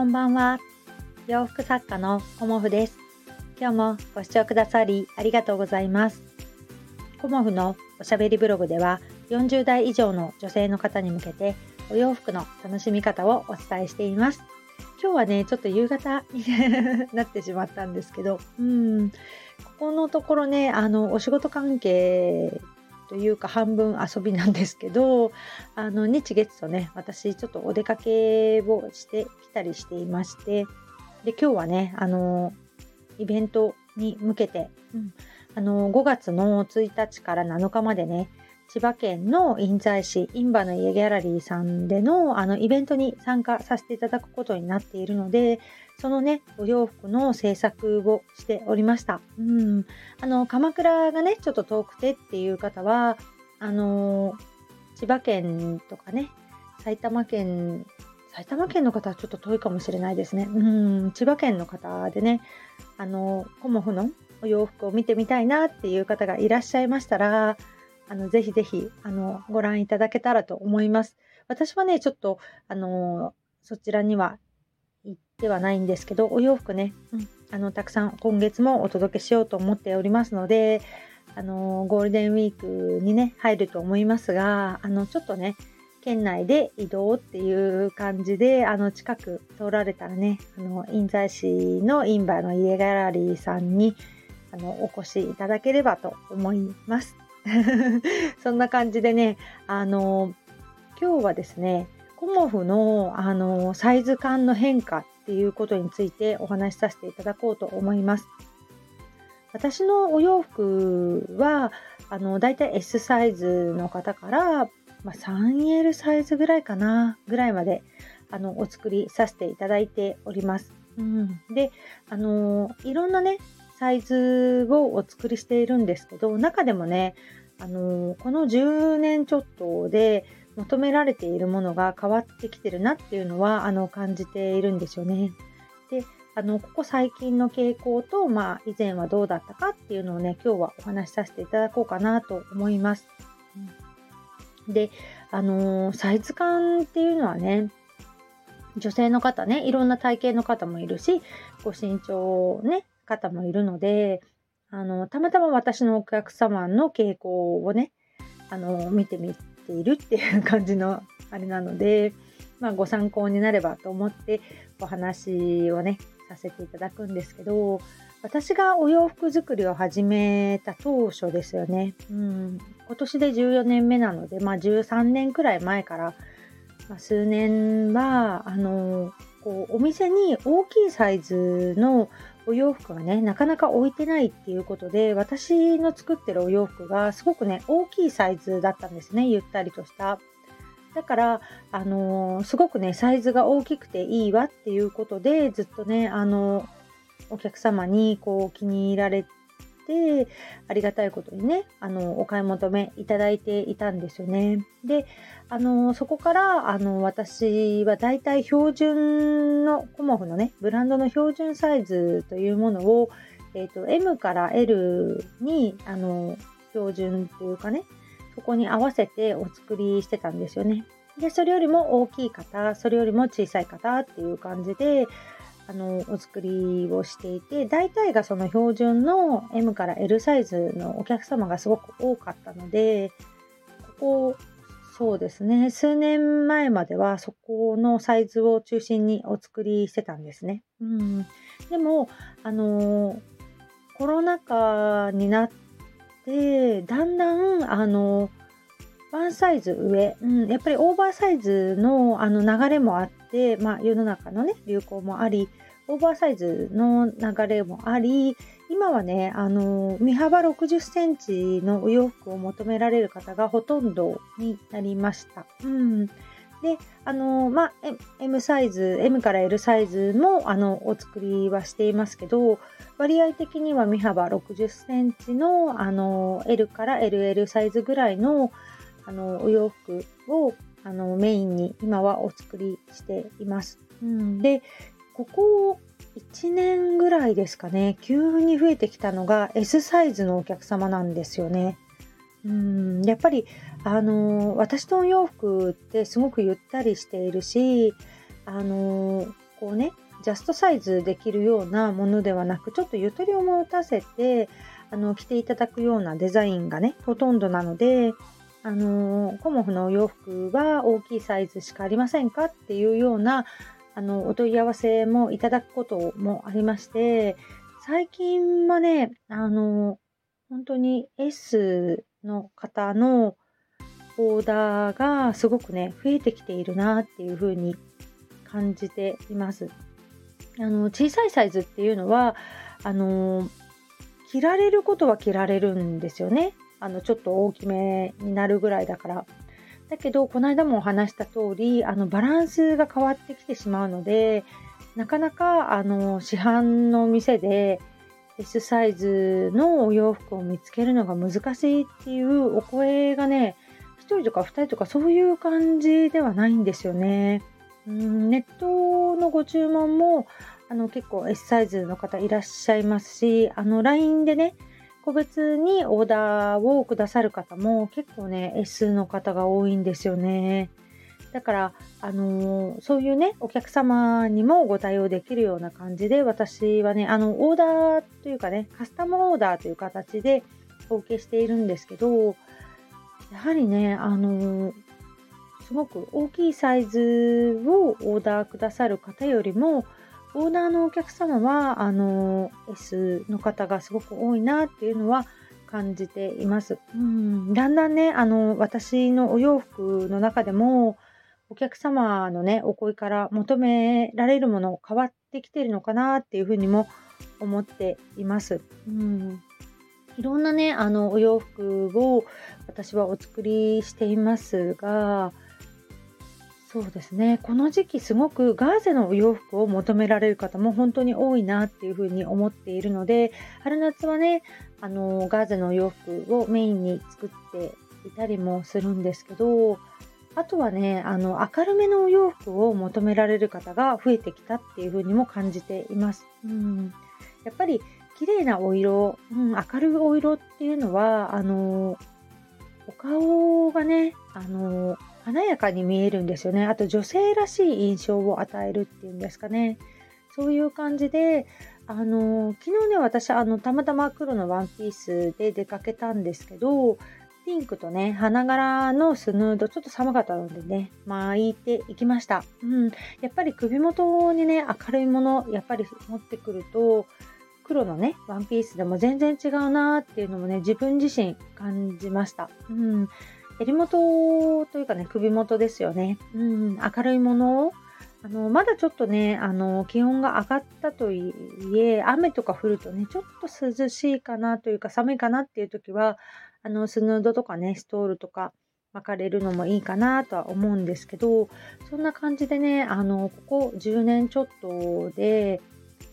こんばんは。洋服作家のコモフです。今日もご視聴くださりありがとうございます。コモフのおしゃべりブログでは40代以上の女性の方に向けてお洋服の楽しみ方をお伝えしています。今日はね、ちょっと夕方になってしまったんですけど、うん、ここのところね、あの、お仕事関係というか半分遊びなんですけどあの日月とね私ちょっとお出かけをしてきたりしていましてで今日はねあのイベントに向けて、うん、あの5月の1日から7日までね千葉県の印西市印馬の家ギャラリーさんでのあのイベントに参加させていただくことになっているのでそのねお洋服の制作をしておりました。うん、あの鎌倉がねちょっと遠くてっていう方はあの千葉県とかね埼玉県埼玉県の方はちょっと遠いかもしれないですね。うん、千葉県の方でね、あの、コモフのお洋服を見てみたいなっていう方がいらっしゃいましたら、あの、ぜひぜひ、あの、ご覧いただけたらと思います。私はね、ちょっと、あの、そちらには行ってはないんですけど、お洋服ね、うん、あの、たくさん今月もお届けしようと思っておりますので、あの、ゴールデンウィークにね、入ると思いますが、あの、ちょっとね、県内で移動っていう感じで、あの、近く通られたらね、あの、印西市のインバーの家ギャラリーさんに、あの、お越しいただければと思います。そんな感じでね、あの、今日はですね、コモフのあのサイズ感の変化っていうことについてお話しさせていただこうと思います。私のお洋服はあのだいたい S サイズの方から、まあ、3L サイズぐらいかなぐらいまであのお作りさせていただいております。うん、であのいろんなねサイズをお作りしているんですけど中でもね、あのこの10年ちょっとで求められているものが変わってきてるなっていうのはあの感じているんですよね。であのここ最近の傾向と、まあ、以前はどうだったかっていうのをね今日はお話しさせていただこうかなと思います。であのサイズ感っていうのはね女性の方ねいろんな体型の方もいるしご身長ね方もいるので、あの、たまたま私のお客様の傾向をね、あの、見てみているっていう感じのあれなので、まあ、ご参考になればと思ってお話をね、させていただくんですけど、私がお洋服作りを始めた当初ですよね。うん、今年で14年目なので、まあ、13年くらい前から、まあ、数年は、あの、こうお店に大きいサイズのお洋服がね、なかなか置いてないっていうことで、私の作ってるお洋服がすごくね、大きいサイズだったんですね。ゆったりとした。だから、あのー、すごくね、サイズが大きくていいわっていうことで、ずっとね、あのー、お客様にこう気に入られてて、ありがたいことにね、あの、お買い求めいただいていたんですよね。で、あの、そこから、あの、私はだいたい標準の、コモフのね、ブランドの標準サイズというものを、えっ、ー、と、M から L に、あの、標準っていうかね、そこに合わせてお作りしてたんですよね。で、それよりも大きい方、それよりも小さい方っていう感じで、あのお作りをしていて大体がその標準の M から L サイズのお客様がすごく多かったのでここそうですね。数年前まではそこのサイズを中心にお作りしてたんですね。うん、でもあのコロナ禍になってだんだんあのワンサイズ上、うん、やっぱりオーバーサイズのあの流れもあって、まあ、世の中のね流行もありオーバーサイズの流れもあり今はねあの身幅60センチのお洋服を求められる方がほとんどになりました。うんで、あの、まあ、M サイズ、M から L サイズも、あの、お作りはしていますけど、割合的には身幅60センチの、あの、L から LL サイズぐらいの、あの、お洋服を、あの、メインに今はお作りしています。うん、で、ここ1年ぐらいですかね、急に増えてきたのが S サイズのお客様なんですよね。うんやっぱり、あの私のお洋服ってすごくゆったりしているし、あのこうねジャストサイズできるようなものではなくちょっとゆとりを持たせてあの着ていただくようなデザインがねほとんどなのであのコモフのお洋服は大きいサイズしかありませんかっていうようなあのお問い合わせもいただくこともありまして最近はねあの本当に S の方のオーダーがすごくね増えてきているなっていう風に感じています。あの小さいサイズっていうのはあの着られることは着られるんですよね。あのちょっと大きめになるぐらいだから。だけどこの間もお話した通りあのバランスが変わってきてしまうのでなかなかあの市販の店で S サイズのお洋服を見つけるのが難しいっていうお声がね1人とか2人とかそういう感じではないんですよね。うんネットのご注文もあの結構 S サイズの方いらっしゃいますしあの LINE でね個別にオーダーをくださる方も結構ね S の方が多いんですよね。だから、あのー、そういうね、お客様にもご対応できるような感じで、私はね、あの、オーダーというかね、カスタムオーダーという形でお受けしているんですけど、やはりね、あのー、すごく大きいサイズをオーダーくださる方よりも、オーダーのお客様は、あの、S の方がすごく多いなっていうのは感じています。うん、だんだんね、あの、私のお洋服の中でも、お客様のね、お声から求められるもの変わってきてるのかなっていうふうにも思っています。うん、いろんなね、あの、お洋服を私はお作りしていますが、そうですね。この時期すごくガーゼのお洋服を求められる方も本当に多いなっていうふうに思っているので、春夏はね、あのガーゼのお洋服をメインに作っていたりもするんですけど、あとはね、あの明るめのお洋服を求められる方が増えてきたっていうふうにも感じています。うん、やっぱり綺麗なお色、うん、明るいお色っていうのは、あのお顔がね、あの華やかに見えるんですよね。あと女性らしい印象を与えるっていうんですかね。そういう感じで、あの昨日ね、私、あの、たまたま黒のワンピースで出かけたんですけど、ピンクとね、花柄のスヌード、ちょっと寒かったのでね、巻いていきました。うん。やっぱり首元にね、明るいもの、やっぱり持ってくると、黒のね、ワンピースでも全然違うなーっていうのもね、自分自身感じました。うん。襟元というかね、首元ですよね。うん、明るいものを、あの、まだちょっとね、あの、気温が上がったといえ、雨とか降るとね、ちょっと涼しいかなというか寒いかなっていう時は、あの、スヌードとかね、ストールとか巻かれるのもいいかなとは思うんですけど、そんな感じでね、あの、ここ10年ちょっとで、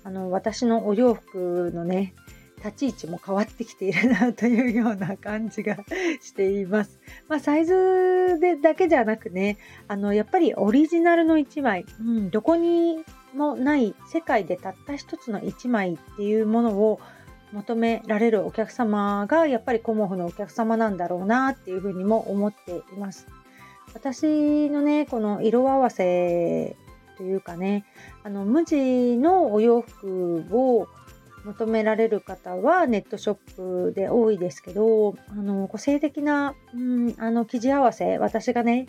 あの、私のお洋服のね、立ち位置も変わってきているなというような感じがしています。まあ、サイズでだけじゃなくね、あの、やっぱりオリジナルの1枚、うん、どこにもない世界でたった一つの1枚っていうものを求められるお客様がやっぱりコモフのお客様なんだろうなっていうふうにも思っています。私のね、この色合わせというかね、あの無地のお洋服を求められる方はネットショップで多いですけど、あの、個性的な、うん、あの、生地合わせ、私がね、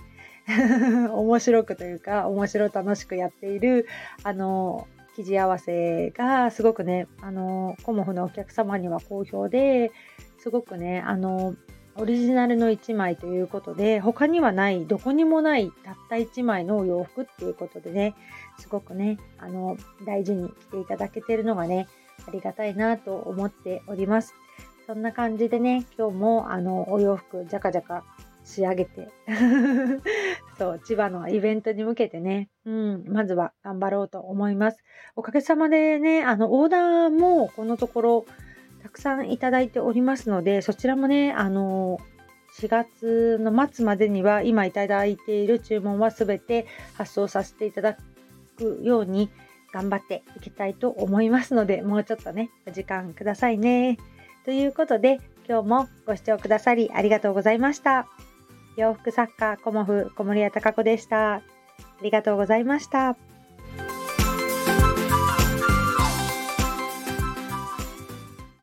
面白くというか、面白楽しくやっている、あの、生地合わせがすごくね、あの、コモフのお客様には好評で、すごくね、あの、オリジナルの1枚ということで、他にはない、どこにもないたった1枚のお洋服っていうことでね、すごくね、あの、大事に着ていただけてるのがね、ありがたいなと思っております。そんな感じでね、今日もあのお洋服じゃかじゃか仕上げて そう、千葉のイベントに向けてね、うん、まずは頑張ろうと思います。おかげさまでね、あの、オーダーもこのところたくさんいただいておりますので、そちらもね、あの、4月の末までには今いただいている注文はすべて発送させていただくように頑張っていきたいと思いますので、もうちょっとね、お時間くださいね。ということで、今日もご視聴くださりありがとうございました。洋服作家、コモフ、小森屋隆子でした。ありがとうございました。